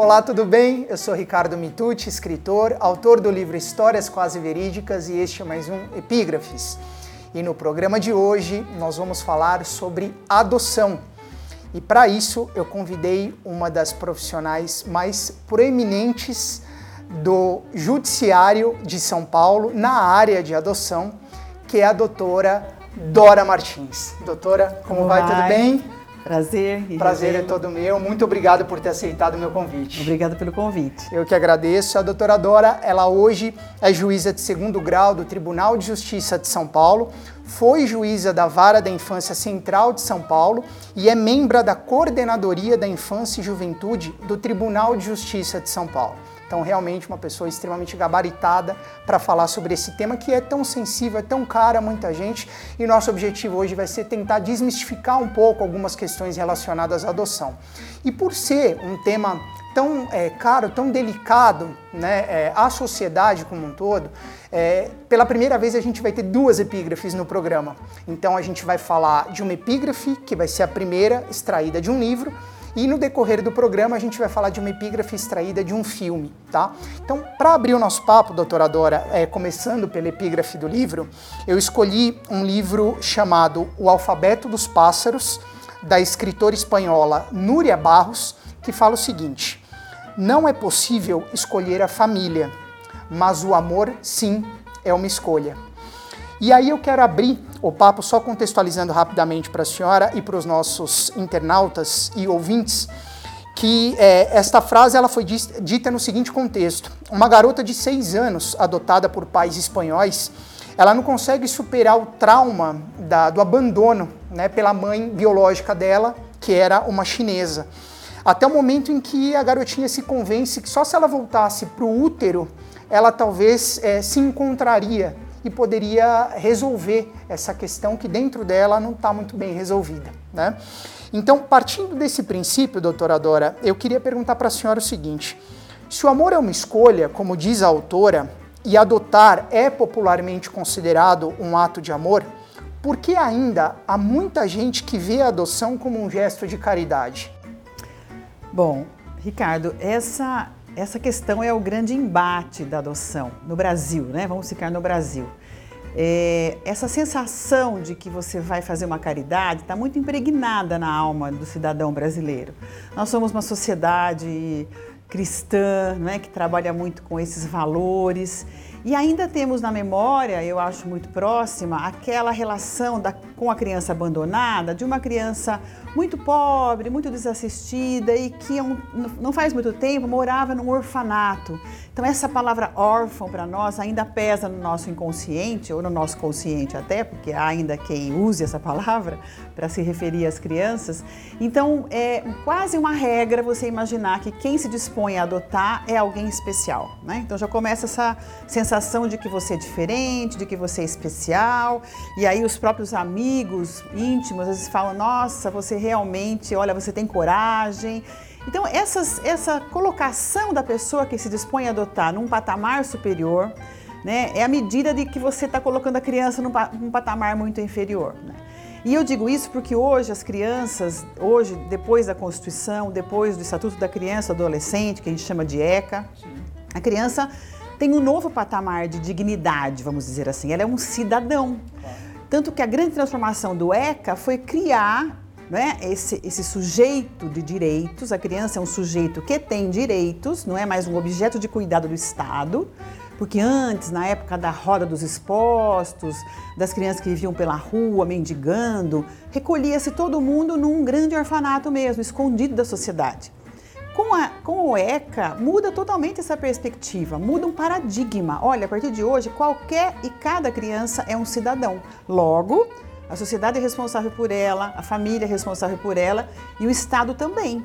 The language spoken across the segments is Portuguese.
Olá, tudo bem? Eu sou Ricardo Mitucci, escritor, autor do livro Histórias Quase Verídicas e este é mais um Epígrafes. E no programa de hoje nós vamos falar sobre adoção. E para isso eu convidei uma das profissionais mais proeminentes do Judiciário de São Paulo na área de adoção, que é a doutora Dora Martins. Doutora, como, como vai? vai? Tudo bem? Prazer. Prazer é todo meu. Muito obrigado por ter aceitado o meu convite. Obrigada pelo convite. Eu que agradeço. A doutora Dora, ela hoje é juíza de segundo grau do Tribunal de Justiça de São Paulo, foi juíza da Vara da Infância Central de São Paulo e é membro da Coordenadoria da Infância e Juventude do Tribunal de Justiça de São Paulo. Então, realmente, uma pessoa extremamente gabaritada para falar sobre esse tema que é tão sensível, é tão caro a muita gente. E nosso objetivo hoje vai ser tentar desmistificar um pouco algumas questões relacionadas à adoção. E por ser um tema tão é, caro, tão delicado né, é, à sociedade como um todo, é, pela primeira vez a gente vai ter duas epígrafes no programa. Então a gente vai falar de uma epígrafe, que vai ser a primeira extraída de um livro, e no decorrer do programa a gente vai falar de uma epígrafe extraída de um filme, tá? Então, para abrir o nosso papo, doutora Dora, é, começando pela epígrafe do livro, eu escolhi um livro chamado O Alfabeto dos Pássaros, da escritora espanhola Núria Barros, que fala o seguinte: Não é possível escolher a família, mas o amor, sim, é uma escolha. E aí eu quero abrir o papo só contextualizando rapidamente para a senhora e para os nossos internautas e ouvintes que é, esta frase ela foi dita no seguinte contexto: uma garota de seis anos adotada por pais espanhóis, ela não consegue superar o trauma da, do abandono né, pela mãe biológica dela, que era uma chinesa. Até o momento em que a garotinha se convence que só se ela voltasse para o útero, ela talvez é, se encontraria e poderia resolver essa questão que dentro dela não está muito bem resolvida. Né? Então, partindo desse princípio, doutora Dora, eu queria perguntar para a senhora o seguinte: se o amor é uma escolha, como diz a autora, e adotar é popularmente considerado um ato de amor, por que ainda há muita gente que vê a adoção como um gesto de caridade? Bom, Ricardo, essa essa questão é o grande embate da adoção no Brasil, né? Vamos ficar no Brasil. É, essa sensação de que você vai fazer uma caridade está muito impregnada na alma do cidadão brasileiro. Nós somos uma sociedade cristã, né, que trabalha muito com esses valores. E ainda temos na memória, eu acho muito próxima, aquela relação da, com a criança abandonada, de uma criança muito pobre, muito desassistida e que não faz muito tempo morava num orfanato. Então essa palavra órfão para nós ainda pesa no nosso inconsciente ou no nosso consciente até, porque há ainda quem use essa palavra para se referir às crianças. Então é quase uma regra você imaginar que quem se dispõe a adotar é alguém especial, né? Então já começa essa sensação de que você é diferente, de que você é especial, e aí os próprios amigos íntimos às vezes falam: "Nossa, você realmente, olha, você tem coragem". Então, essas, essa colocação da pessoa que se dispõe a adotar num patamar superior, né, é a medida de que você está colocando a criança num, num patamar muito inferior. Né? E eu digo isso porque hoje as crianças, hoje, depois da Constituição, depois do Estatuto da Criança e Adolescente, que a gente chama de ECA, a criança tem um novo patamar de dignidade, vamos dizer assim. Ela é um cidadão. Tanto que a grande transformação do ECA foi criar né, esse, esse sujeito de direitos, a criança é um sujeito que tem direitos, não é mais um objeto de cuidado do Estado, porque antes, na época da roda dos expostos, das crianças que viviam pela rua mendigando, recolhia-se todo mundo num grande orfanato mesmo, escondido da sociedade. Com, a, com ECA, muda totalmente essa perspectiva, muda um paradigma. Olha, a partir de hoje, qualquer e cada criança é um cidadão. Logo, a sociedade é responsável por ela, a família é responsável por ela e o Estado também.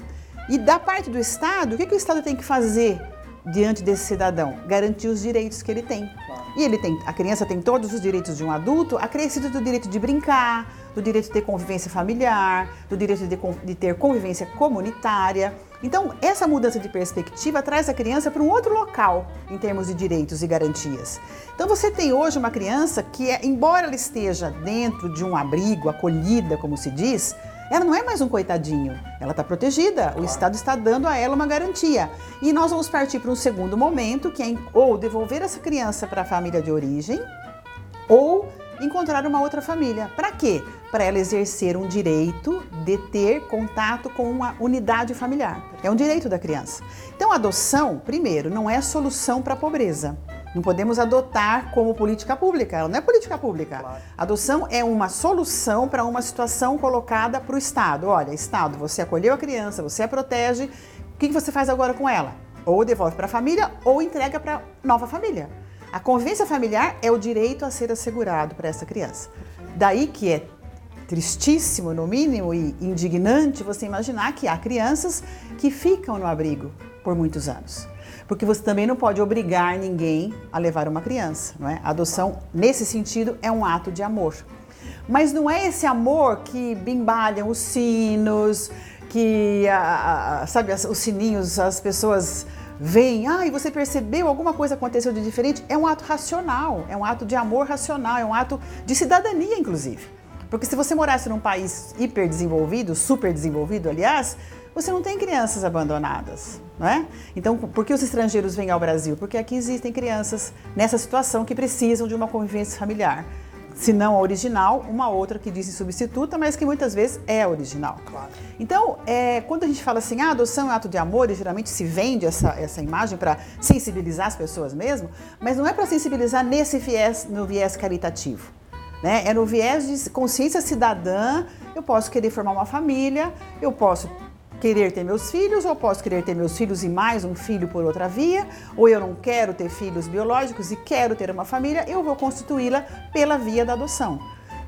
E da parte do Estado, o que, que o Estado tem que fazer diante desse cidadão? Garantir os direitos que ele tem. E ele tem, a criança tem todos os direitos de um adulto, acrescido do direito de brincar, do direito de ter convivência familiar, do direito de, de ter convivência comunitária. Então, essa mudança de perspectiva traz a criança para um outro local em termos de direitos e garantias. Então, você tem hoje uma criança que, é, embora ela esteja dentro de um abrigo, acolhida, como se diz, Ela não é mais um coitadinho, ela está protegida, claro. o Estado está dando a ela uma garantia. E nós vamos partir para um segundo momento, que é ou devolver essa criança para a família de origem, ou encontrar uma outra família. Para quê? Para ela exercer um direito de ter contato com uma unidade familiar. É um direito da criança. Então, a adoção, primeiro, não é solução para a pobreza. Não podemos adotar como política pública, ela não é política pública. Claro. Adoção é uma solução para uma situação colocada para o Estado. Olha, Estado, você acolheu a criança, você a protege, o que você faz agora com ela? Ou devolve para a família ou entrega para nova família. A convivência familiar é o direito a ser assegurado para essa criança. Daí que é tristíssimo, no mínimo, e indignante você imaginar que há crianças que ficam no abrigo por muitos anos. Porque você também não pode obrigar ninguém a levar uma criança, não é? A adoção, nesse sentido, é um ato de amor. Mas não é esse amor que bimbalham os sinos, que, a, a, sabe, os sininhos, as pessoas vem, ah, e você percebeu alguma coisa aconteceu de diferente, é um ato racional, é um ato de amor racional, é um ato de cidadania, inclusive. Porque se você morasse num país hiperdesenvolvido, super desenvolvido, aliás, você não tem crianças abandonadas, não é? Então, por que os estrangeiros vêm ao Brasil? Porque aqui existem crianças nessa situação que precisam de uma convivência familiar se não a original, uma outra que diz substituta, mas que muitas vezes é a original. Claro. Então, é, quando a gente fala assim, ah, adoção é ato de amor, e geralmente se vende essa, essa imagem para sensibilizar as pessoas mesmo, mas não é para sensibilizar nesse viés, no viés caritativo. Né? É no viés de consciência cidadã, eu posso querer formar uma família, eu posso querer ter meus filhos, ou posso querer ter meus filhos e mais um filho por outra via, ou eu não quero ter filhos biológicos e quero ter uma família, eu vou constituí-la pela via da adoção.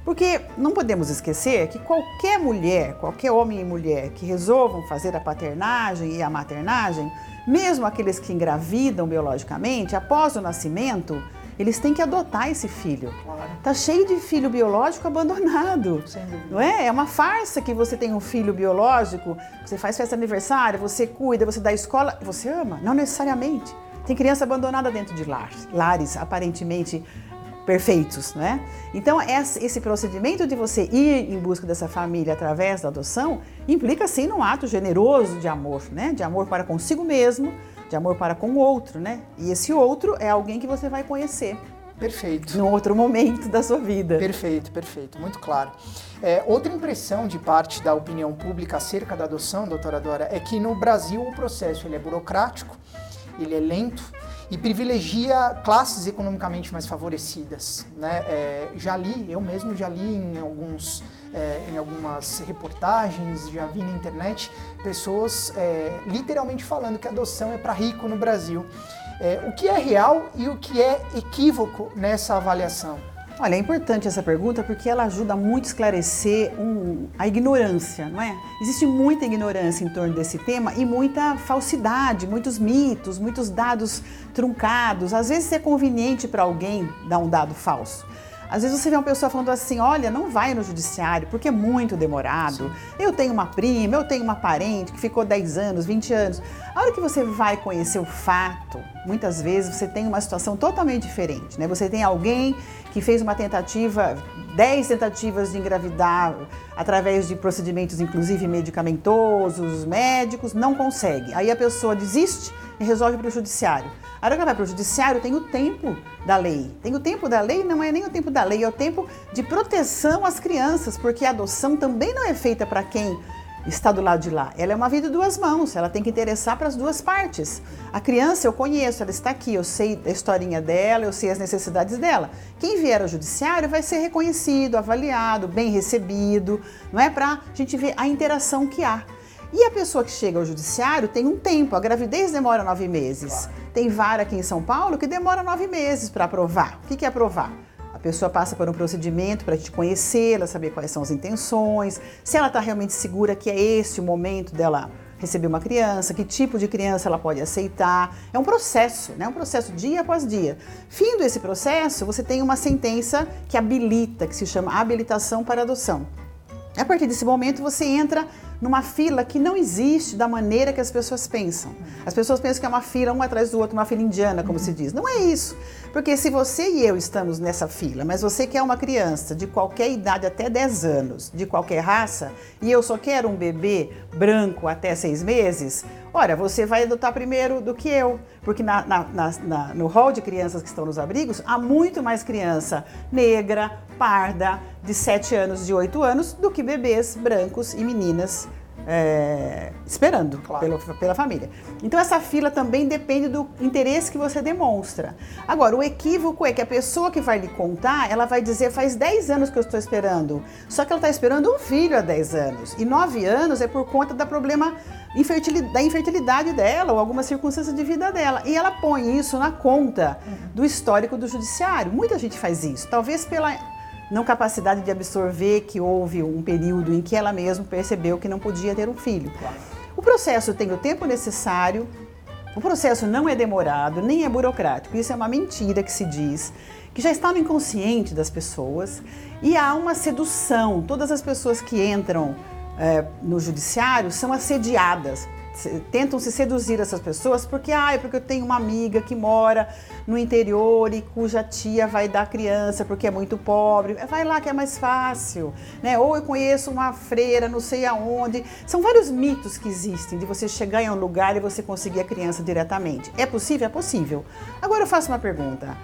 Porque não podemos esquecer que qualquer mulher, qualquer homem e mulher que resolvam fazer a paternagem e a maternagem, mesmo aqueles que engravidam biologicamente, após o nascimento, eles têm que adotar esse filho. Claro. Tá cheio de filho biológico abandonado. Não é? É uma farsa que você tem um filho biológico, você faz festa de aniversário, você cuida, você dá escola, você ama, não necessariamente. Tem criança abandonada dentro de lares, lares aparentemente perfeitos, né? Então esse procedimento de você ir em busca dessa família através da adoção implica sim num ato generoso de amor, né? De amor para consigo mesmo, de amor para com o outro, né? E esse outro é alguém que você vai conhecer. Perfeito. Num outro momento da sua vida. Perfeito, perfeito, muito claro. É, outra impressão de parte da opinião pública acerca da adoção, doutora Dora, é que no Brasil o processo ele é burocrático, ele é lento e privilegia classes economicamente mais favorecidas. Né? É, já li, eu mesmo já li em alguns é, em algumas reportagens, já vi na internet pessoas é, literalmente falando que adoção é para rico no Brasil. É, o que é real e o que é equívoco nessa avaliação? Olha, é importante essa pergunta porque ela ajuda muito a esclarecer um, a ignorância, não é? Existe muita ignorância em torno desse tema e muita falsidade, muitos mitos, muitos dados truncados. Às vezes é conveniente para alguém dar um dado falso. Às vezes você vê uma pessoa falando assim: olha, não vai no judiciário porque é muito demorado. Sim. Eu tenho uma prima, eu tenho uma parente que ficou 10 anos, 20 anos. A hora que você vai conhecer o fato, muitas vezes você tem uma situação totalmente diferente. Né? Você tem alguém que fez uma tentativa, 10 tentativas de engravidar através de procedimentos, inclusive medicamentosos, médicos, não consegue. Aí a pessoa desiste e resolve para o judiciário. A hora que vai para o judiciário, tem o tempo da lei. Tem o tempo da lei, não é nem o tempo da lei, é o tempo de proteção às crianças, porque a adoção também não é feita para quem está do lado de lá. Ela é uma vida de duas mãos, ela tem que interessar para as duas partes. A criança eu conheço, ela está aqui, eu sei a historinha dela, eu sei as necessidades dela. Quem vier ao judiciário vai ser reconhecido, avaliado, bem recebido, não é para a gente ver a interação que há. E a pessoa que chega ao judiciário tem um tempo, a gravidez demora nove meses. Tem vara aqui em São Paulo que demora nove meses para aprovar. O que é aprovar? Pessoa passa por um procedimento para te conhecê-la, saber quais são as intenções, se ela está realmente segura que é esse o momento dela receber uma criança, que tipo de criança ela pode aceitar. É um processo, né? um processo dia após dia. Fim desse processo, você tem uma sentença que habilita, que se chama habilitação para adoção. A partir desse momento, você entra numa fila que não existe da maneira que as pessoas pensam. As pessoas pensam que é uma fila um atrás do outro, uma fila indiana, como se diz. Não é isso. Porque se você e eu estamos nessa fila, mas você quer uma criança de qualquer idade até 10 anos, de qualquer raça, e eu só quero um bebê branco até seis meses, olha, você vai adotar primeiro do que eu. Porque na, na, na, no hall de crianças que estão nos abrigos, há muito mais criança negra, parda, de 7 anos, de 8 anos, do que bebês brancos e meninas é, esperando claro. pela, pela família. Então essa fila também depende do interesse que você demonstra. Agora, o equívoco é que a pessoa que vai lhe contar, ela vai dizer faz 10 anos que eu estou esperando. Só que ela está esperando um filho há 10 anos. E 9 anos é por conta do problema da infertilidade dela ou alguma circunstância de vida dela. E ela põe isso na conta do histórico do judiciário. Muita gente faz isso. Talvez pela não capacidade de absorver que houve um período em que ela mesma percebeu que não podia ter um filho. Claro. O processo tem o tempo necessário, o processo não é demorado, nem é burocrático. Isso é uma mentira que se diz, que já está no inconsciente das pessoas e há uma sedução. Todas as pessoas que entram é, no judiciário são assediadas tentam se seduzir essas pessoas porque, ah, é porque eu tenho uma amiga que mora no interior e cuja tia vai dar criança porque é muito pobre. Vai lá que é mais fácil, né? Ou eu conheço uma freira, não sei aonde. São vários mitos que existem de você chegar em um lugar e você conseguir a criança diretamente. É possível? É possível. Agora eu faço uma pergunta.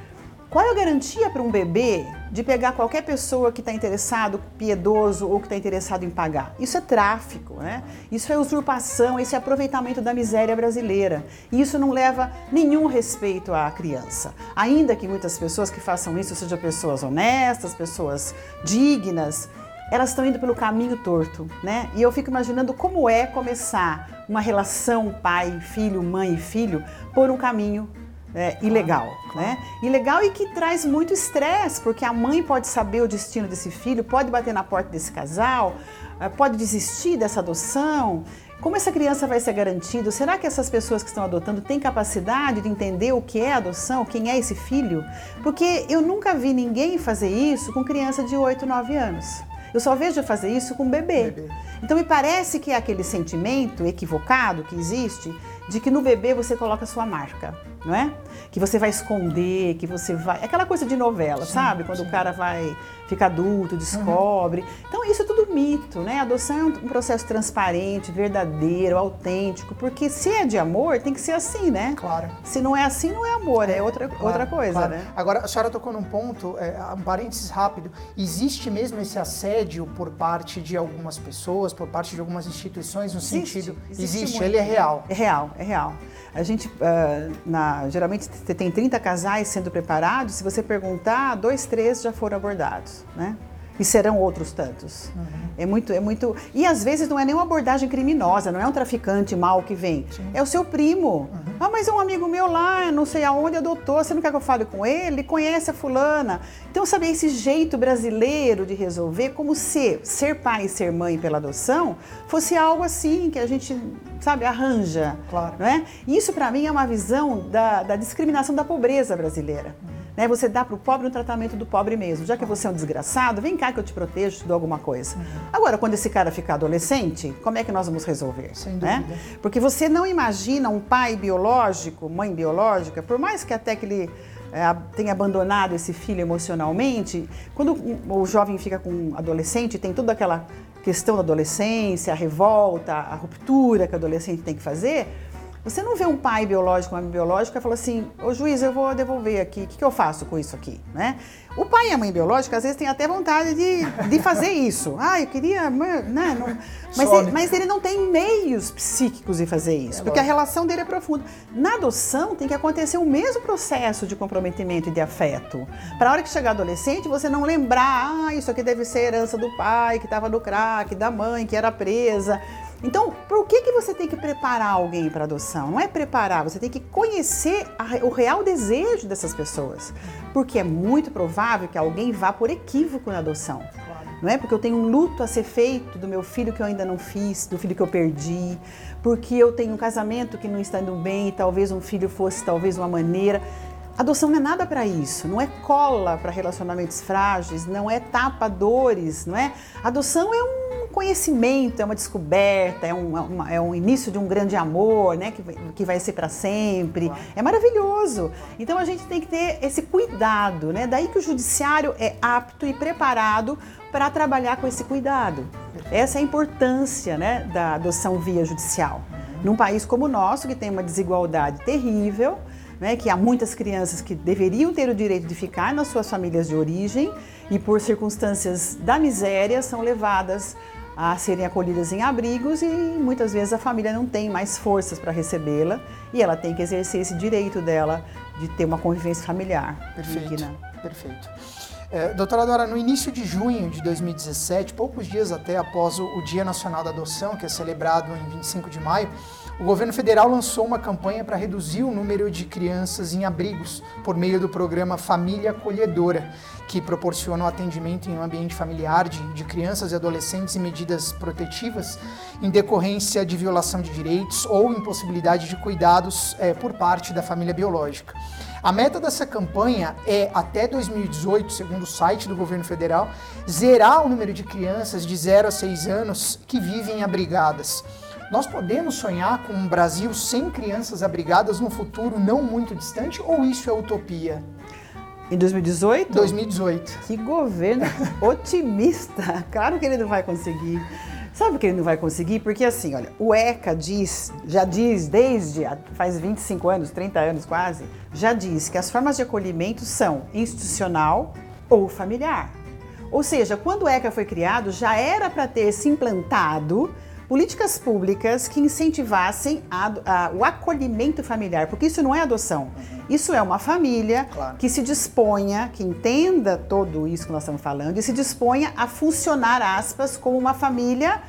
Qual é a garantia para um bebê de pegar qualquer pessoa que está interessado, piedoso ou que está interessado em pagar? Isso é tráfico, né? Isso é usurpação, esse é aproveitamento da miséria brasileira. E isso não leva nenhum respeito à criança. Ainda que muitas pessoas que façam isso sejam pessoas honestas, pessoas dignas, elas estão indo pelo caminho torto, né? E eu fico imaginando como é começar uma relação pai, filho, mãe e filho por um caminho é, ilegal, né? Ilegal e que traz muito estresse, porque a mãe pode saber o destino desse filho, pode bater na porta desse casal, eh, pode desistir dessa adoção. Como essa criança vai ser garantida? Será que essas pessoas que estão adotando têm capacidade de entender o que é adoção, quem é esse filho? Porque eu nunca vi ninguém fazer isso com criança de 8, 9 anos. Eu só vejo fazer isso com bebê. bebê. Então me parece que é aquele sentimento equivocado que existe de que no bebê você coloca sua marca, não é? Que você vai esconder, que você vai. Aquela coisa de novela, sim, sabe? Quando sim. o cara vai fica adulto, descobre. Uhum. Então, isso é tudo mito, né? A adoção é um, um, processo transparente, verdadeiro, autêntico, porque se é de amor, tem que ser assim, né? Claro. Se não é assim, não é amor, é, é outra, claro, outra coisa, claro. né? Agora, a senhora tocou num ponto, é, um parênteses rápido. Existe mesmo esse assédio por parte de algumas pessoas, por parte de algumas instituições, no existe, sentido. Existe, existe ele é real. É real, é real. A gente, uh, na, geralmente, você tem 30 casais sendo preparados, se você perguntar, dois, três já foram abordados, né? E serão outros tantos. Uhum. É muito, é muito. E às vezes não é nem uma abordagem criminosa, não é um traficante mal que vem. Sim. É o seu primo. Uhum. Ah, mas é um amigo meu lá, não sei aonde adotou, você não quer que eu fale com ele? Conhece a fulana. Então, sabe, esse jeito brasileiro de resolver, como se ser pai e ser mãe pela adoção fosse algo assim que a gente, sabe, arranja. Claro. Não é? Isso, para mim, é uma visão da, da discriminação da pobreza brasileira. Uhum. Né? Você dá para o pobre um tratamento do pobre mesmo. Já que você é um desgraçado, vem cá que eu te protejo, te dou alguma coisa. Uhum. Agora, quando esse cara ficar adolescente, como é que nós vamos resolver? Sem né? dúvida. Porque você não imagina um pai biológico, mãe biológica, por mais que até que ele é, tenha abandonado esse filho emocionalmente, quando o jovem fica com um adolescente, tem toda aquela questão da adolescência, a revolta, a ruptura que o adolescente tem que fazer, você não vê um pai biológico, uma mãe biológica e fala assim, ô juiz, eu vou devolver aqui, o que, que, eu faço com isso aqui? Né? O pai e a mãe biológica às vezes têm até vontade de, de fazer isso. Ah, eu queria. Né, não, mas, ele, mas ele não tem meios psíquicos de fazer isso, é porque a relação dele é profunda. Na adoção tem que acontecer o mesmo processo de comprometimento e de afeto. Para a hora que chegar adolescente, você não lembrar, ah, isso aqui deve ser herança do pai que estava no crack, da mãe que era presa. Então, por que, que você tem que preparar alguém para adoção? Não é preparar, você tem que conhecer a, o real desejo dessas pessoas. Porque é muito provável que alguém vá por equívoco na adoção. Não é? Porque eu tenho um luto a ser feito do meu filho que eu ainda não fiz, do filho que eu perdi, porque eu tenho um casamento que não está indo bem e talvez um filho fosse talvez uma maneira. Adoção não é nada para isso, não é cola para relacionamentos frágeis, não é tapa dores, não é? Adoção é um conhecimento, é uma descoberta, é um, uma, é um início de um grande amor, né? Que, que vai ser para sempre. É maravilhoso. Então a gente tem que ter esse cuidado, né? Daí que o judiciário é apto e preparado para trabalhar com esse cuidado. Essa é a importância né, da adoção via judicial. Num país como o nosso, que tem uma desigualdade terrível, né, que há muitas crianças que deveriam ter o direito de ficar nas suas famílias de origem e, por circunstâncias da miséria, são levadas a serem acolhidas em abrigos e muitas vezes a família não tem mais forças para recebê-la e ela tem que exercer esse direito dela de ter uma convivência familiar. Perfeito. Digna. Perfeito. É, doutora Dora, no início de junho de 2017, poucos dias até após o Dia Nacional da Adoção, que é celebrado em 25 de maio, o governo federal lançou uma campanha para reduzir o número de crianças em abrigos por meio do programa Família Acolhedora, que proporciona o atendimento em um ambiente familiar de, de crianças e adolescentes e medidas protetivas em decorrência de violação de direitos ou impossibilidade de cuidados é, por parte da família biológica. A meta dessa campanha é, até 2018, segundo o site do governo federal, zerar o número de crianças de 0 a 6 anos que vivem abrigadas. Nós podemos sonhar com um Brasil sem crianças abrigadas no futuro não muito distante ou isso é utopia? Em 2018? 2018. Que governo otimista! Claro que ele não vai conseguir. Sabe que ele não vai conseguir? Porque assim, olha, o ECA diz, já diz desde faz 25 anos, 30 anos quase, já diz que as formas de acolhimento são institucional ou familiar. Ou seja, quando o ECA foi criado, já era para ter se implantado políticas públicas que incentivassem a, a, o acolhimento familiar, porque isso não é adoção. Uhum. Isso é uma família claro. que se disponha, que entenda todo isso que nós estamos falando e se disponha a funcionar, aspas, como uma família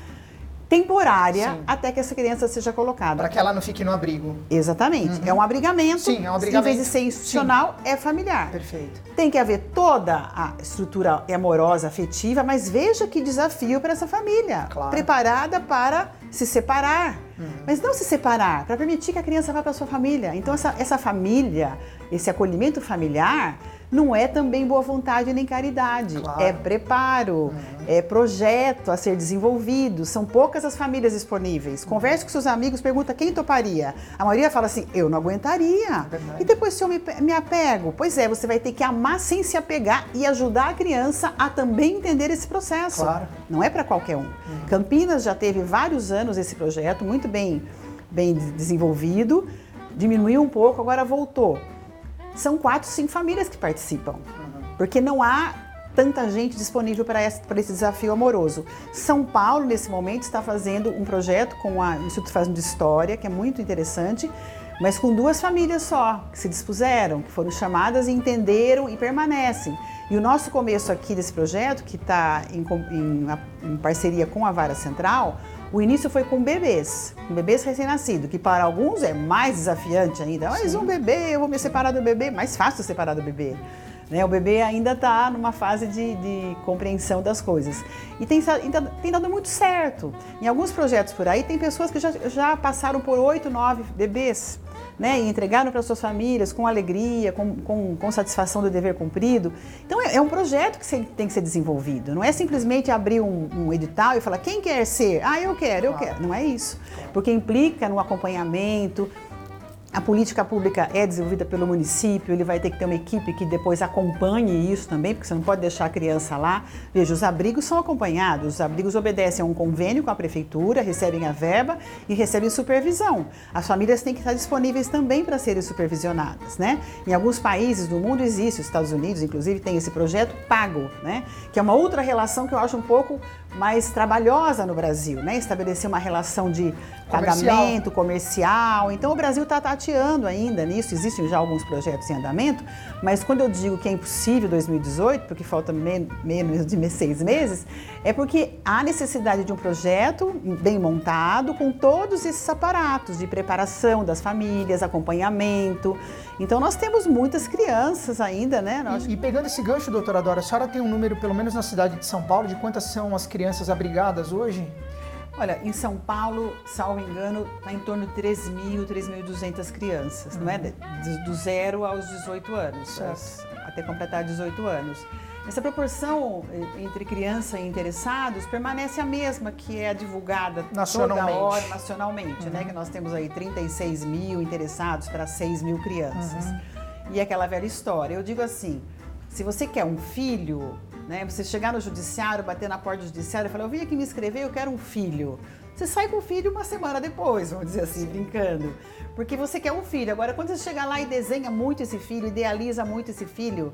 temporária Sim. até que essa criança seja colocada. Para que ela não fique no abrigo. Exatamente. Uhum. É um abrigamento. Sim, é um abrigamento. Em vez de ser institucional, Sim. é familiar. Perfeito. Tem que haver toda a estrutura amorosa, afetiva, mas veja que desafio para essa família. Claro. Preparada para se separar. Uhum. Mas não se separar, para permitir que a criança vá para sua família. Então, essa, essa família, esse acolhimento familiar, não é também boa vontade nem caridade. Claro. É preparo, uhum. é projeto a ser desenvolvido. São poucas as famílias disponíveis. Converse com seus amigos, pergunta quem toparia. A maioria fala assim: eu não aguentaria. É e depois, se eu me, me apego? Pois é, você vai ter que amar sem se apegar e ajudar a criança a também entender esse processo. Claro. Não é para qualquer um. Uhum. Campinas já teve vários anos esse projeto, muito bem, bem desenvolvido. Diminuiu um pouco, agora voltou são quatro, cinco famílias que participam. Porque não há tanta gente disponível para esse, para esse desafio amoroso. São Paulo, nesse momento, está fazendo um projeto com o Instituto Fazendo de História, que é muito interessante, mas com duas famílias só, que se dispuseram, que foram chamadas e entenderam e permanecem. E o nosso começo aqui desse projeto, que está em, em, em parceria com a Vara Central, o início foi com bebês, com bebês recém-nascidos, que para alguns é mais desafiante ainda. Mas um bebê, eu vou me separar do bebê, mais fácil separar do bebê. Né? O bebê ainda está numa fase de, de, compreensão das coisas. E tem, tem, dado muito certo. Em alguns projetos por aí, tem pessoas que já, já passaram por oito, nove bebês né, e entregaram para suas famílias com alegria, com, com, com, satisfação do dever cumprido. Então é, é um projeto que tem que ser desenvolvido. Não é simplesmente abrir um, um, edital e falar quem quer ser, ah, eu quero, eu quero. Não é isso. Porque implica no acompanhamento, a política pública é desenvolvida pelo município, ele vai ter que ter uma equipe que depois acompanhe isso também, porque você não pode deixar a criança lá. Veja, os abrigos são acompanhados, os abrigos obedecem a um convênio com a prefeitura, recebem a verba e recebem supervisão. As famílias têm que estar disponíveis também para serem supervisionadas, né? Em alguns países do mundo existe, os Estados Unidos, inclusive, tem esse projeto pago, né? Que é uma outra relação que eu acho um pouco mais trabalhosa no Brasil, né? Estabelecer uma relação de comercial. pagamento comercial. Então o Brasil está tateando ainda nisso. Existem já alguns projetos em andamento, mas quando eu digo que é impossível 2018, porque falta menos de seis meses, é porque há necessidade de um projeto bem montado com todos esses aparatos de preparação das famílias, acompanhamento. Então nós temos muitas crianças ainda, né? Nós... E, e, pegando esse gancho, doutora Dora, a senhora tem um número, pelo menos na cidade de São Paulo, de quantas são as crianças abrigadas hoje? Olha, em São Paulo, salvo engano, está em torno de 3.000, 3.200 crianças, uhum. não é? Do, do zero aos 18 anos, até completar 18 anos. Essa proporção eh, entre criança e interessados permanece a mesma que é divulgada toda hora nacionalmente, uhum. né? Que nós temos aí 36 mil interessados para 6 mil crianças. Uhum. E aquela velha história. Eu digo assim, se você quer um filho, né? Você chegar no judiciário, bater na porta do judiciário e falar, eu vim aqui me inscrever, eu quero um filho. Você sai com o filho uma semana depois, vamos dizer assim, brincando. Porque você quer um filho. Agora, quando você chega lá e desenha muito esse filho, idealiza muito esse filho,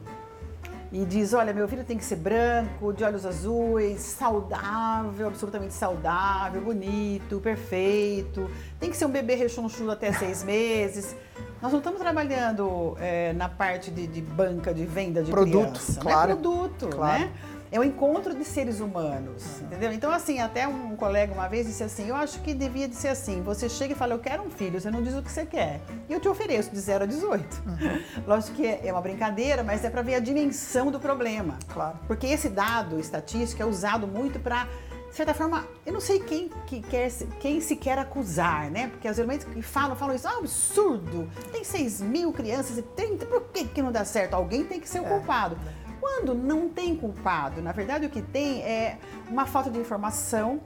e diz: Olha, meu filho tem que ser branco, de olhos azuis, saudável, absolutamente saudável, bonito, perfeito, tem que ser um bebê rechonchudo até seis meses. Nós não estamos trabalhando é, na parte de, de, banca de venda de produto, criança, claro, é produto, claro. né? É o encontro de seres humanos, entendeu? Então, assim, até um colega uma vez disse assim, eu acho que devia de ser assim, você chega e fala, eu quero um filho, você não diz o que você quer. E eu te ofereço de 0 a 18. Uhum. Lógico que é uma brincadeira, mas é para ver a dimensão do problema. Claro. Porque esse dado estatístico é usado muito para de certa forma, eu não sei quem, que quer, quem se quer acusar, né? Porque os elementos que falam, falam isso, ah, absurdo, tem 6 mil crianças e 30, por que, que não dá certo? Alguém tem que ser o é. culpado. Quando não tem culpado, na verdade o que tem é uma falta de informação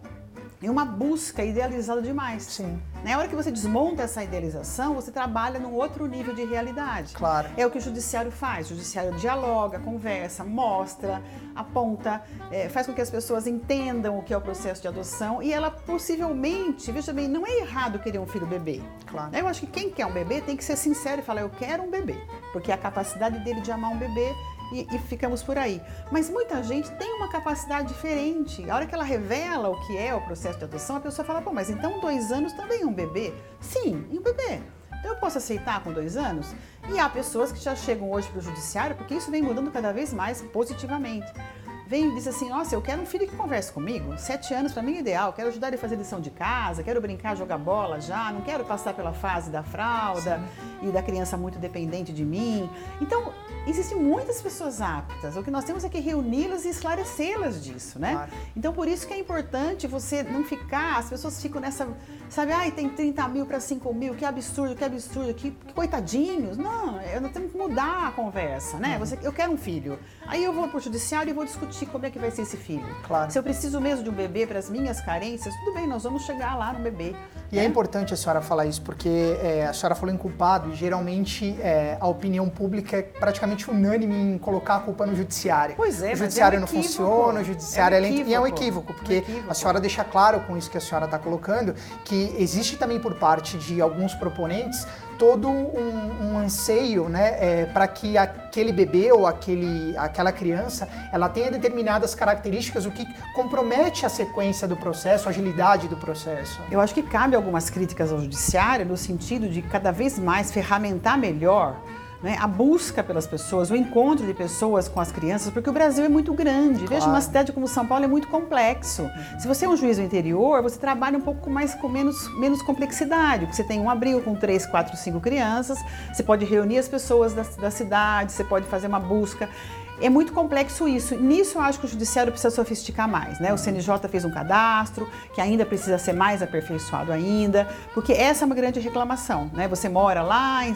e uma busca idealizada demais. Sim. Na hora que você desmonta essa idealização, você trabalha num outro nível de realidade. Claro. É o que o judiciário faz. O judiciário dialoga, conversa, mostra, aponta, é, faz com que as pessoas entendam o que é o processo de adoção e ela possivelmente, veja bem, não é errado querer um filho bebê. Claro. Eu acho que quem quer um bebê tem que ser sincero e falar, eu quero um bebê. Porque a capacidade dele de amar um bebê e, e, ficamos por aí. Mas muita gente tem uma capacidade diferente. A hora que ela revela o que é o processo de adoção, a pessoa fala, pô, mas então dois anos também é um bebê? Sim, e um bebê. Então eu posso aceitar com dois anos? E há pessoas que já chegam hoje para o judiciário, porque isso vem mudando cada vez mais positivamente vem e diz assim: Nossa, eu quero um filho que converse comigo. Sete anos para mim é ideal. Quero ajudar ele a fazer lição de casa, quero brincar, jogar bola já. Não quero passar pela fase da fralda Sim. e da criança muito dependente de mim. Então, existem muitas pessoas aptas. O que nós temos é que reuni-las e esclarecê-las disso, né? Claro. Então, por isso que é importante você não ficar. As pessoas ficam nessa. Sabe, ai, tem 30 mil para 5 mil, que absurdo, que absurdo, que, que coitadinhos. Não, eu não mudar a conversa, né? Uhum. Você, eu quero um filho. Aí eu vou para o judiciário e vou discutir como é que vai ser esse filho. Claro. Se eu preciso mesmo de um bebê para as minhas carências, tudo bem, nós vamos chegar lá no bebê. E é, é importante a senhora falar isso, porque é, a senhora falou em culpado e geralmente é, a opinião pública é praticamente unânime em colocar a culpa no judiciário. Pois é, o judiciário é um não funciona, o judiciário é, um lento. E é um equívoco, porque um equívoco. a senhora deixa claro com isso que a senhora está colocando que existe também por parte de alguns proponentes todo um, um anseio né, é, para que aquele bebê ou aquele, aquela criança ela tenha determinadas características, o que compromete a sequência do processo, a agilidade do processo. Eu acho que cabe algumas críticas ao judiciário no sentido de cada vez mais ferramentar melhor né, a busca pelas pessoas, o encontro de pessoas com as crianças, porque o Brasil é muito grande. Claro. Veja, uma cidade como São Paulo é muito complexo. Se você é um juiz do interior, você trabalha um pouco mais com menos, menos complexidade. Você tem um abrigo com três, quatro, cinco crianças, você pode reunir as pessoas da, da cidade, você pode fazer uma busca. É muito complexo isso. Nisso eu acho que o judiciário precisa sofisticar mais, né? O CNJ fez um cadastro que ainda precisa ser mais aperfeiçoado ainda, porque essa é uma grande reclamação, né? Você mora lá, em,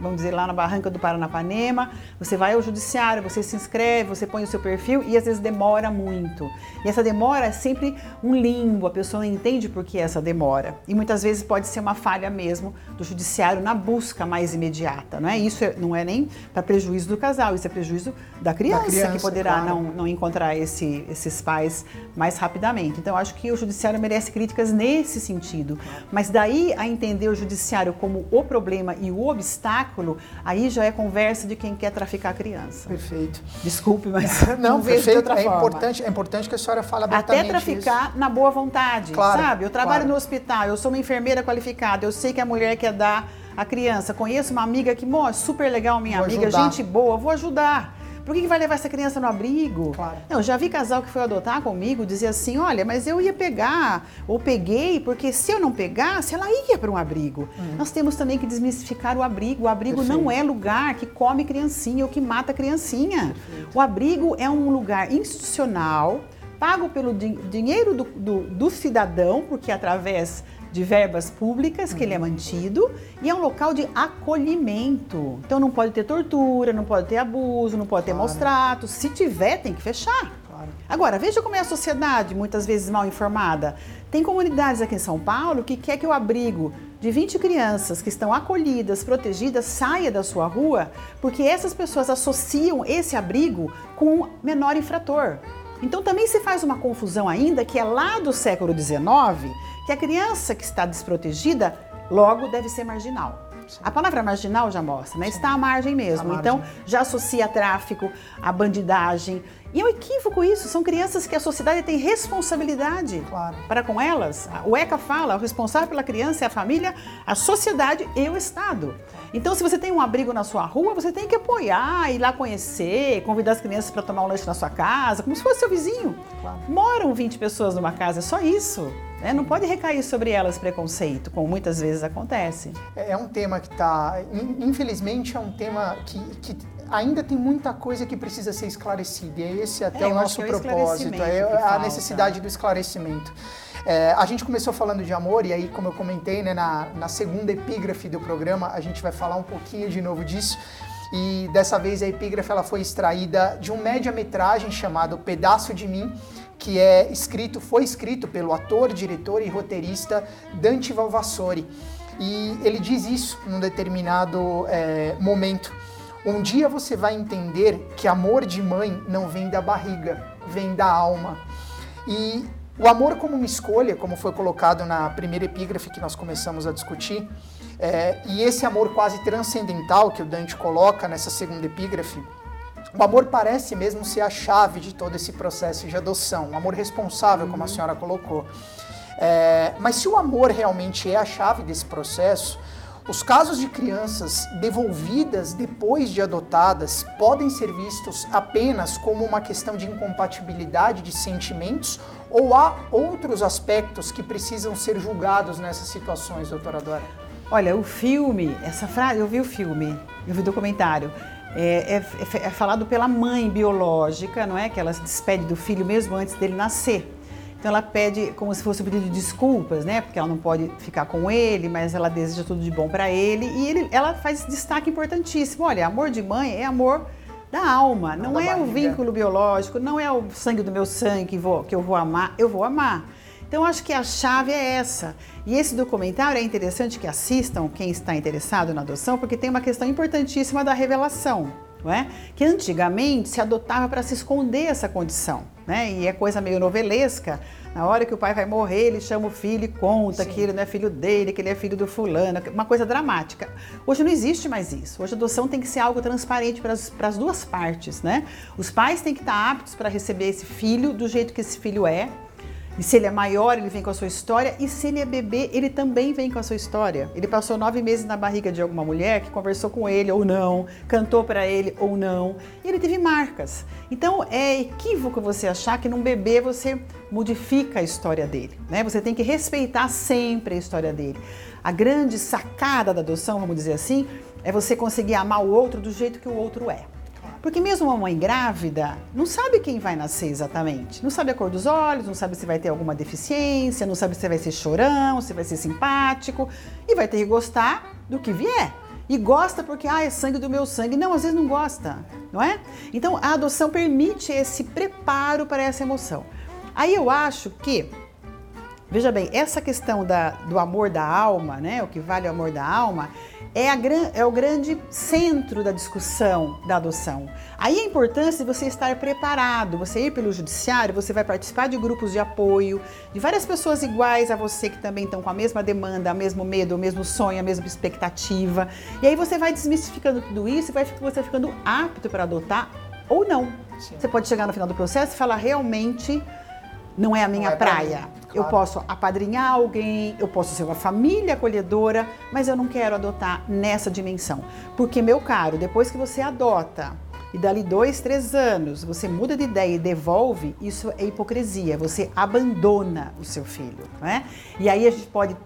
vamos dizer lá na barranca do Paranapanema, você vai ao judiciário, você se inscreve, você põe o seu perfil e às vezes demora muito. E essa demora é sempre um limbo, a pessoa não entende por que essa demora. E muitas vezes pode ser uma falha mesmo do judiciário na busca mais imediata, não é? Isso é, não é nem para prejuízo do casal, isso é prejuízo da criança, criança que poderá claro. não, não encontrar esse, esses pais mais rapidamente. Então, acho que o judiciário merece críticas nesse sentido. Mas daí a entender o judiciário como o problema e o obstáculo, aí já é conversa de quem quer traficar a criança. Perfeito. Desculpe, mas não, não vejo perfeito. de outra é forma. Importante, é importante que a senhora fale abertamente Até traficar isso. na boa vontade, claro, sabe? Eu trabalho claro. no hospital, eu sou uma enfermeira qualificada, eu sei que a mulher quer dar a criança. Conheço uma amiga que, mó, super legal, minha vou amiga, ajudar. gente boa, vou ajudar. Por que, que vai levar essa criança no abrigo? Claro. Não, já vi casal que foi adotar comigo dizia assim: olha, mas eu ia pegar, ou peguei, porque se eu não pegasse, ela ia para um abrigo. Uhum. Nós temos também que desmistificar o abrigo. O abrigo Perfeito. não é lugar que come criancinha ou que mata criancinha. Perfeito. O abrigo é um lugar institucional pago pelo din dinheiro do, do, do, cidadão, porque através de verbas públicas que uhum. ele é mantido, e é um local de acolhimento. Então não pode ter tortura, não pode ter abuso, não pode ter claro. maus tratos. Se tiver, tem que fechar. Claro. Agora, veja como é a sociedade, muitas vezes mal informada. Tem comunidades aqui em São Paulo que quer que o abrigo de 20 crianças que estão acolhidas, protegidas, saia da sua rua, porque essas pessoas associam esse abrigo com um menor infrator. Então também se faz uma confusão ainda que é lá do século XIX, que a criança que está desprotegida logo deve ser marginal. A palavra marginal já mostra, né? Está à margem mesmo. À então, margem. já associa tráfico, a bandidagem. E é um equívoco isso. São crianças que a sociedade tem responsabilidade claro. para com elas. O ECA fala, o responsável pela criança é a família, a sociedade e o Estado. Então, se você tem um abrigo na sua rua, você tem que apoiar, ir lá conhecer, convidar as crianças para tomar um lanche na sua casa, como se fosse seu vizinho. Claro. Moram 20 pessoas numa casa, é só isso. Né? Não pode recair sobre elas preconceito, como muitas vezes acontece. É, é um tema que está, infelizmente, é um tema que, que ainda tem muita coisa que precisa ser esclarecida. E é esse até é, o nosso é propósito, é a necessidade do esclarecimento. É, a gente começou falando de amor, e aí, como eu comentei, né, na, na segunda epígrafe do programa, a gente vai falar um pouquinho de novo disso. E dessa vez a epígrafe ela foi extraída de um média-metragem chamado Pedaço de Mim, que é escrito, foi escrito pelo ator, diretor e roteirista Dante Valvassori. E ele diz isso num determinado é, momento. Um dia você vai entender que amor de mãe não vem da barriga, vem da alma. E o amor como uma escolha, como foi colocado na primeira epígrafe que nós começamos a discutir, é, e esse amor quase transcendental que o Dante coloca nessa segunda epígrafe, o amor parece mesmo ser a chave de todo esse processo de adoção, um amor responsável, como a senhora colocou. É, mas se o amor realmente é a chave desse processo, os casos de crianças devolvidas depois de adotadas podem ser vistos apenas como uma questão de incompatibilidade de sentimentos ou há outros aspectos que precisam ser julgados nessas situações, doutora Dora? Olha, o filme, essa frase, eu vi o filme, eu vi o documentário é, é, é, falado pela mãe biológica, não é? Que ela se despede do filho mesmo antes dele nascer. Então ela pede como se fosse um pedido de desculpas, né? Porque ela não pode ficar com ele, mas ela deseja tudo de bom para ele. E ele, ela faz esse destaque importantíssimo. Olha, amor de mãe é amor da alma, não, não é o vínculo biológico, não é o sangue do meu sangue que, vou, que eu vou amar, eu vou amar. Então acho que a chave é essa. E esse documentário é interessante que assistam quem está interessado na adoção, porque tem uma questão importantíssima da revelação, não é? Que antigamente se adotava para se esconder essa condição, né? E é coisa meio novelesca. Na hora que o pai vai morrer, ele chama o filho e conta Sim. que ele não é filho dele, que ele é filho do fulano, uma coisa dramática. Hoje não existe mais isso. Hoje a adoção tem que ser algo transparente para as, para as duas partes, né? Os pais têm que estar aptos para receber esse filho do jeito que esse filho é, e se ele é maior, ele vem com a sua história. E se ele é bebê, ele também vem com a sua história. Ele passou nove meses na barriga de alguma mulher que conversou com ele ou não, cantou para ele ou não. E ele teve marcas. Então é equívoco você achar que num bebê você modifica a história dele. Né? Você tem que respeitar sempre a história dele. A grande sacada da adoção, vamos dizer assim, é você conseguir amar o outro do jeito que o outro é. Porque mesmo uma mãe grávida não sabe quem vai nascer exatamente. Não sabe a cor dos olhos, não sabe se vai ter alguma deficiência, não sabe se vai ser chorão, se vai ser simpático. E vai ter que gostar do que vier. E gosta porque, ah, é sangue do meu sangue. Não, às vezes não gosta, não é? Então a adoção permite esse preparo para essa emoção. Aí eu acho que Veja bem, essa questão da, do amor da alma, né, o que vale o amor da alma, é, a, é o grande centro da discussão da adoção. Aí a importância de você estar preparado, você ir pelo judiciário, você vai participar de grupos de apoio, de várias pessoas iguais a você que também estão com a mesma demanda, o mesmo medo, o mesmo sonho, a mesma expectativa. E aí você vai desmistificando tudo isso e vai você ficando apto para adotar ou não. Sim. Você pode chegar no final do processo e falar realmente não é a minha é praia. Claro. Eu posso apadrinhar alguém, eu posso ser uma família acolhedora, mas eu não quero adotar nessa dimensão. Porque, meu caro, depois que você adota e dali dois, três anos você muda de ideia e devolve, isso é hipocrisia. Você abandona o seu filho, não é? E aí a gente pode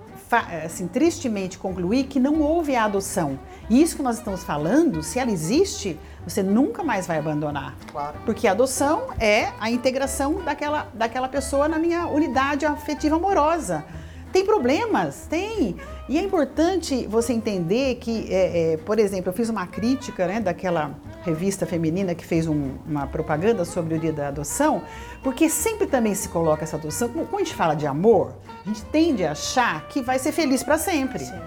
assim, tristemente concluir que não houve a adoção. E isso que nós estamos falando, se ela existe, você nunca mais vai abandonar. Claro. Porque a adoção é a integração daquela, daquela pessoa na minha unidade afetiva amorosa. Tem problemas, tem. E é importante você entender que, é, é, por exemplo, eu fiz uma crítica né, daquela revista feminina que fez um, uma propaganda sobre o dia da adoção, porque sempre também se coloca essa adoção. Quando a gente fala de amor, a gente tende a achar que vai ser feliz para sempre. Sim.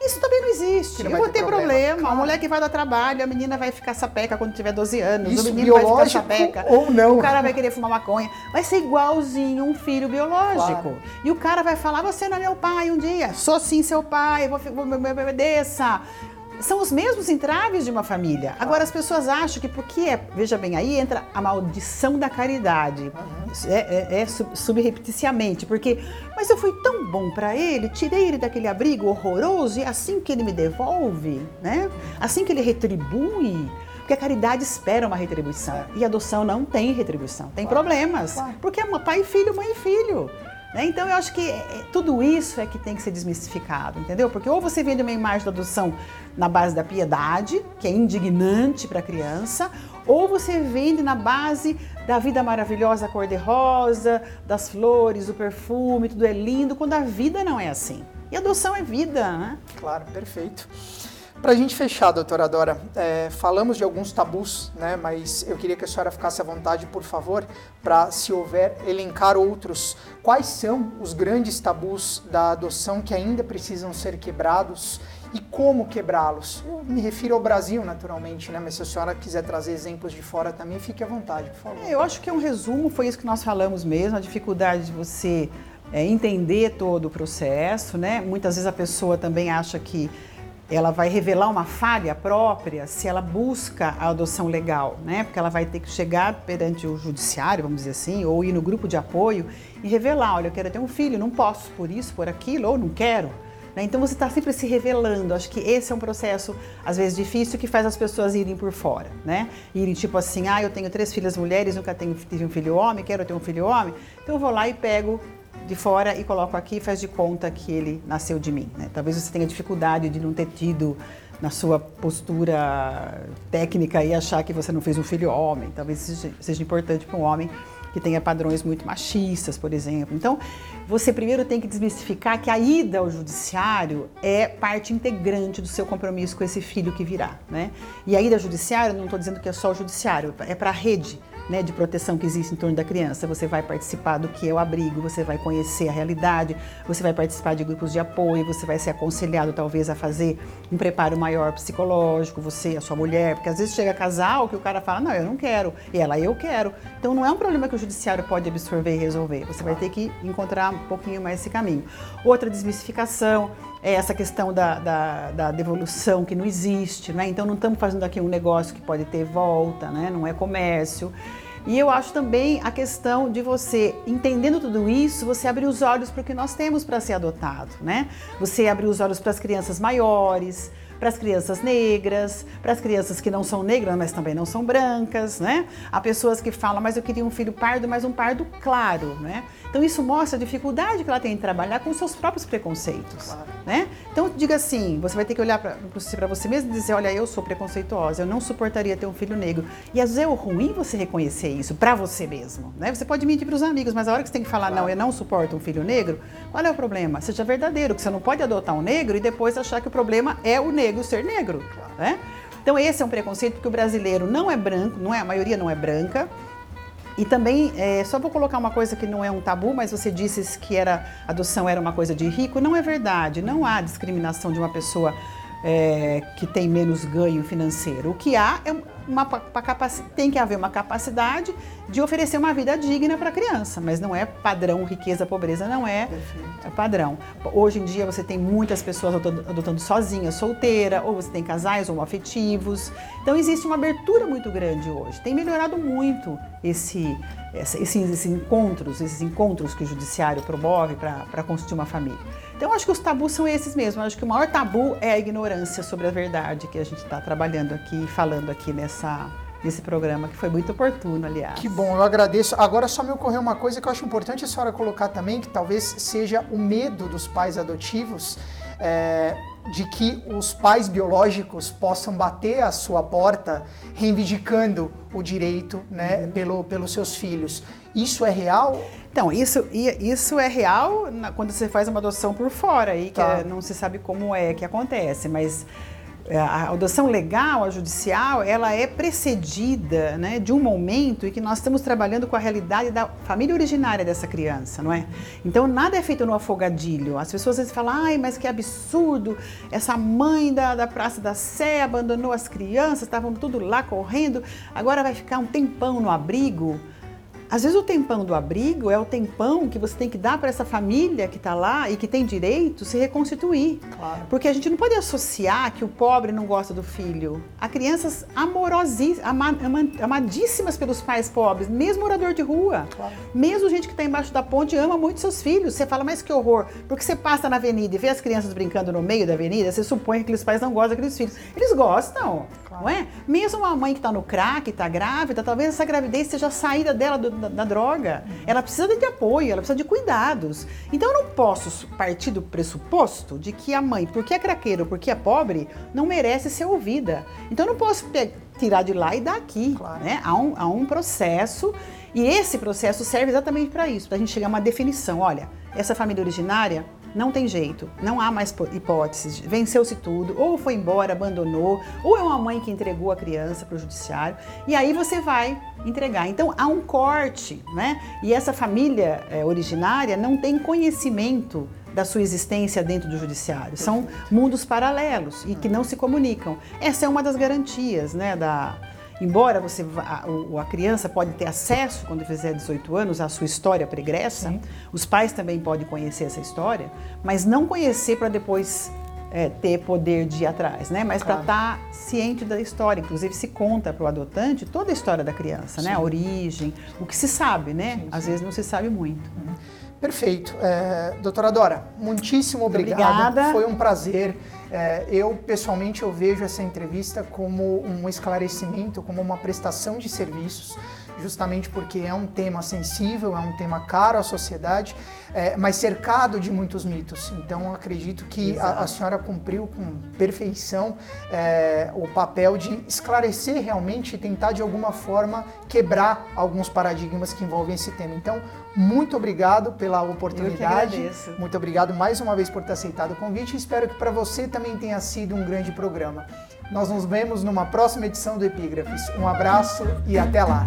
Isso também não existe. Não eu vou ter problema. problema. Claro. A mulher que vai dar trabalho, a menina vai ficar sapeca quando tiver 12 anos, Isso, o menino vai ficar sapeca. Ou não. O cara vai querer fumar maconha. Vai ser igualzinho um filho biológico. Claro. E o cara vai falar: você não é meu pai um dia. Sou sim seu pai, vou, vou, me obedeça são os mesmos entraves de uma família. Agora as pessoas acham que porque é, veja bem, aí entra a maldição da caridade. Uhum. É, é, é subrepticiamente, porque, mas eu fui tão bom para ele, tirei ele daquele abrigo horroroso e assim que ele me devolve, né? Assim que ele retribui, porque a caridade espera uma retribuição e a adoção não tem retribuição, tem claro. problemas, claro. porque é pai e filho, mãe e filho. Né? Então eu acho que é, é, tudo isso é que tem que ser desmistificado, entendeu? Porque ou você vende uma imagem da adoção na base da piedade, que é indignante para a criança, ou você vende na base da vida maravilhosa cor-de-rosa, das flores, o perfume, tudo é lindo, quando a vida não é assim. E adoção é vida, né? Claro, perfeito. Para a gente fechar, doutora Dora, é, falamos de alguns tabus, né, mas eu queria que a senhora ficasse à vontade, por favor, para, se houver, elencar outros. Quais são os grandes tabus da adoção que ainda precisam ser quebrados e como quebrá-los? Eu me refiro ao Brasil, naturalmente, né, mas se a senhora quiser trazer exemplos de fora também, fique à vontade, por favor. É, eu acho que é um resumo, foi isso que nós falamos mesmo, a dificuldade de você é, entender todo o processo, né? Muitas vezes a pessoa também acha que ela vai revelar uma falha própria se ela busca a adoção legal, né? Porque ela vai ter que chegar perante o judiciário, vamos dizer assim, ou ir no grupo de apoio e revelar, olha, eu quero ter um filho, não posso por isso, por aquilo, ou não quero. Né? Então você está sempre se revelando. Acho que esse é um processo, às vezes, difícil que faz as pessoas irem por fora, né? Irem tipo assim, ah, eu tenho três filhas mulheres, nunca tenho, tive um filho homem, quero ter um filho homem, então eu vou lá e pego de fora e coloco aqui e faz de conta que ele nasceu de mim. Né? Talvez você tenha dificuldade de não ter tido na sua postura técnica e achar que você não fez um filho homem. Talvez seja, seja importante para um homem que tenha padrões muito machistas, por exemplo. Então, você primeiro tem que desmistificar que a ida ao judiciário é parte integrante do seu compromisso com esse filho que virá, né? E a ida ao judiciário, não estou dizendo que é só o judiciário, é para a rede né, de proteção que existe em torno da criança. Você vai participar do que é o abrigo, você vai conhecer a realidade, você vai participar de grupos de apoio, você vai ser aconselhado talvez a fazer um preparo maior psicológico, você, a sua mulher, porque às vezes chega casal que o cara fala, não, eu não quero, e ela, eu quero. Então não é um problema que o judiciário pode absorver e resolver, você vai ter que encontrar um pouquinho mais esse caminho. Outra desmistificação é essa questão da, da, da devolução que não existe, né? Então não estamos fazendo aqui um negócio que pode ter volta, né? Não é comércio. E eu acho também a questão de você, entendendo tudo isso, você abrir os olhos para o que nós temos para ser adotado, né? Você abrir os olhos para as crianças maiores, para as crianças negras, para as crianças que não são negras, mas também não são brancas, né? Há pessoas que falam, mas eu queria um filho pardo, mas um pardo claro, né? Então isso mostra a dificuldade que ela tem em trabalhar com seus próprios preconceitos, claro. né? Então diga assim, você vai ter que olhar para você mesmo e dizer, olha, eu sou preconceituosa, eu não suportaria ter um filho negro. E às vezes é ruim você reconhecer isso para você mesmo, né? Você pode mentir para os amigos, mas a hora que você tem que falar, claro. não, eu não suporto um filho negro, qual é o problema? Seja verdadeiro, que você não pode adotar um negro e depois achar que o problema é o negro ser negro, claro. né? Então esse é um preconceito porque o brasileiro não é branco, não é a maioria não é branca. E também, é, só vou colocar uma coisa que não é um tabu, mas você disse que era adoção era uma coisa de rico. Não é verdade. Não há discriminação de uma pessoa é, que tem menos ganho financeiro. O que há é uma, uma tem que haver uma capacidade de oferecer uma vida digna para a criança, mas não é padrão riqueza, pobreza, não é, é, padrão. Hoje em dia você tem muitas pessoas adotando, sozinha, solteira, ou você tem casais homoafetivos. Então existe uma abertura muito grande hoje. Tem melhorado muito esse, esses, esses encontros, esses encontros que o judiciário promove para constituir uma família. Então, acho que os tabus são esses mesmo. Acho que o maior tabu é a ignorância sobre a verdade que a gente está trabalhando aqui, falando aqui nessa, nesse programa, que foi muito oportuno, aliás. Que bom, eu agradeço. Agora só me ocorreu uma coisa que eu acho importante a senhora colocar também, que talvez seja o medo dos pais adotivos. É, de que os pais biológicos possam bater a sua porta reivindicando o direito né, uhum. pelo, pelos seus filhos. Isso é real? Então, isso, isso é real quando você faz uma adoção por fora, aí, tá. que não se sabe como é que acontece, mas é, a adoção legal, a judicial, ela é precedida né, de um momento em que nós estamos trabalhando com a realidade da família originária dessa criança, não é? Então nada é feito no afogadilho. As pessoas às vezes falam, ai, mas que absurdo, essa mãe da, da Praça da Sé abandonou as crianças, estavam tudo lá correndo, agora vai ficar um tempão no abrigo. Às vezes o tempão do abrigo é o tempão que você tem que dar para essa família que está lá e que tem direito se reconstituir. Claro. Porque a gente não pode associar que o pobre não gosta do filho. Há crianças amorosíssimas, amadíssimas pelos pais pobres, mesmo morador de rua. Claro. Mesmo gente que está embaixo da ponte ama muito seus filhos. Você fala, mas que horror. Porque você passa na avenida e vê as crianças brincando no meio da avenida, você supõe que aqueles pais não gostam daqueles filhos. Eles gostam. Não é? Mesmo uma mãe que está no crack, está grávida, talvez essa gravidez seja a saída dela do da, da droga. Ela precisa de apoio, ela precisa de cuidados. Então eu não posso partir do pressuposto de que a mãe, porque é craqueira ou porque é pobre, não merece ser ouvida. Então eu não posso tirar de lá e dar aqui. Claro. Né? Há, um, há um processo e esse processo serve exatamente para isso, para a gente chegar a uma definição. Olha, essa família originária não tem jeito, não há mais hipóteses. Venceu-se tudo, ou foi embora, abandonou, ou é uma mãe que entregou a criança para o judiciário, e aí você vai entregar. Então há um corte, né? E essa família é, originária não tem conhecimento da sua existência dentro do judiciário. São mundos paralelos e que não se comunicam. Essa é uma das garantias, né, da, embora você a, a, criança pode ter acesso quando fizer 18 anos à sua história pregressa, Sim. os pais também podem conhecer essa história, mas não conhecer para depois é, ter poder de ir atrás, né? Mas claro. para estar tá ciente da história, inclusive se conta para o adotante toda a história da criança, sim. né? A origem, o que se sabe, né? Sim, Às vezes não se sabe muito. Uhum. Perfeito. É, doutora Dora, muitíssimo obrigado. Obrigada. Foi um prazer. É, eu, pessoalmente, eu vejo essa entrevista como um esclarecimento, como uma prestação de serviços, justamente porque é um tema sensível, é um tema caro à sociedade, é, mas cercado de muitos mitos. Então, acredito que a, a, senhora cumpriu com perfeição é, o papel de esclarecer realmente e tentar, de alguma forma, quebrar alguns paradigmas que envolvem esse tema. Então, muito obrigado pela oportunidade. Muito obrigado mais uma vez por ter aceitado o convite. Espero que para você também tenha sido um grande programa. Nós nos vemos numa próxima edição do Epígrafes. Um abraço e até lá.